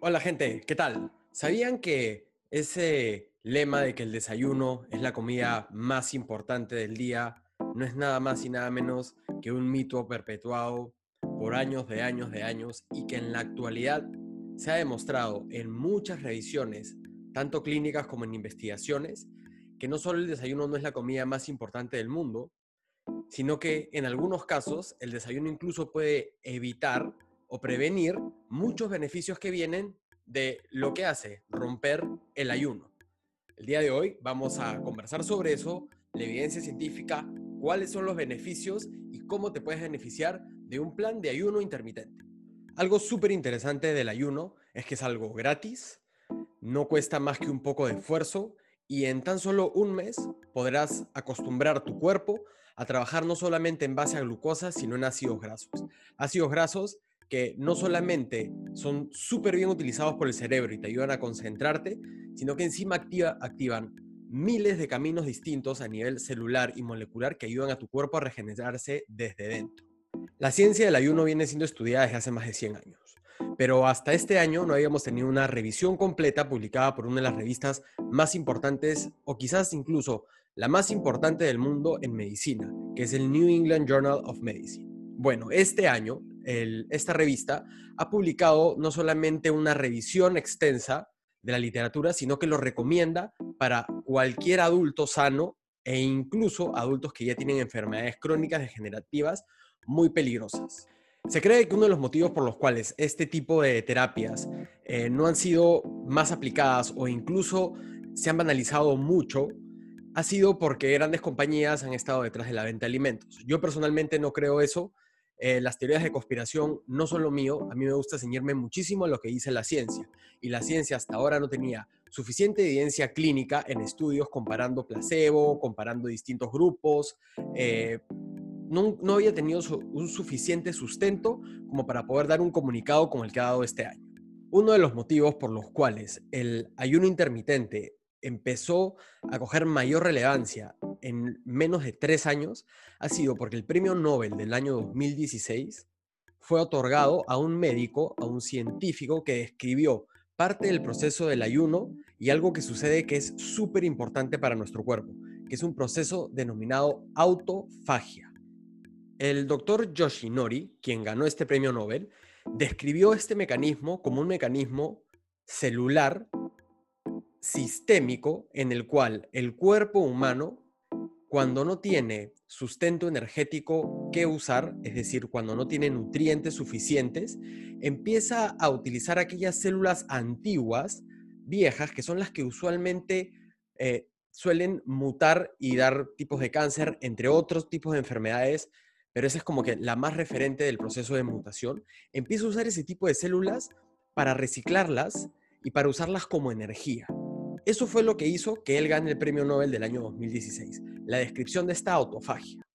Hola gente, ¿qué tal? ¿Sabían que ese lema de que el desayuno es la comida más importante del día no es nada más y nada menos que un mito perpetuado por años de años de años y que en la actualidad se ha demostrado en muchas revisiones, tanto clínicas como en investigaciones, que no solo el desayuno no es la comida más importante del mundo, sino que en algunos casos el desayuno incluso puede evitar o prevenir muchos beneficios que vienen de lo que hace romper el ayuno. El día de hoy vamos a conversar sobre eso, la evidencia científica, cuáles son los beneficios y cómo te puedes beneficiar de un plan de ayuno intermitente. Algo súper interesante del ayuno es que es algo gratis, no cuesta más que un poco de esfuerzo y en tan solo un mes podrás acostumbrar tu cuerpo a trabajar no solamente en base a glucosa, sino en ácidos grasos. Ácidos grasos que no solamente son súper bien utilizados por el cerebro y te ayudan a concentrarte, sino que encima activan miles de caminos distintos a nivel celular y molecular que ayudan a tu cuerpo a regenerarse desde dentro. La ciencia del ayuno viene siendo estudiada desde hace más de 100 años, pero hasta este año no habíamos tenido una revisión completa publicada por una de las revistas más importantes o quizás incluso la más importante del mundo en medicina, que es el New England Journal of Medicine. Bueno, este año esta revista ha publicado no solamente una revisión extensa de la literatura, sino que lo recomienda para cualquier adulto sano e incluso adultos que ya tienen enfermedades crónicas degenerativas muy peligrosas. Se cree que uno de los motivos por los cuales este tipo de terapias eh, no han sido más aplicadas o incluso se han banalizado mucho ha sido porque grandes compañías han estado detrás de la venta de alimentos. Yo personalmente no creo eso eh, las teorías de conspiración no son lo mío, a mí me gusta ceñirme muchísimo a lo que dice la ciencia. Y la ciencia hasta ahora no tenía suficiente evidencia clínica en estudios comparando placebo, comparando distintos grupos. Eh, no, no, había tenido un suficiente sustento como para poder dar un comunicado como el que ha dado este año. Uno de los motivos por los cuales el ayuno intermitente empezó a coger mayor relevancia en menos de tres años ha sido porque el premio Nobel del año 2016 fue otorgado a un médico, a un científico que describió parte del proceso del ayuno y algo que sucede que es súper importante para nuestro cuerpo, que es un proceso denominado autofagia. El doctor Yoshinori, quien ganó este premio Nobel, describió este mecanismo como un mecanismo celular sistémico en el cual el cuerpo humano, cuando no tiene sustento energético que usar, es decir, cuando no tiene nutrientes suficientes, empieza a utilizar aquellas células antiguas, viejas, que son las que usualmente eh, suelen mutar y dar tipos de cáncer, entre otros tipos de enfermedades, pero esa es como que la más referente del proceso de mutación, empieza a usar ese tipo de células para reciclarlas y para usarlas como energía. Eso fue lo que hizo que él gane el premio Nobel del año 2016, la descripción de esta autofagia.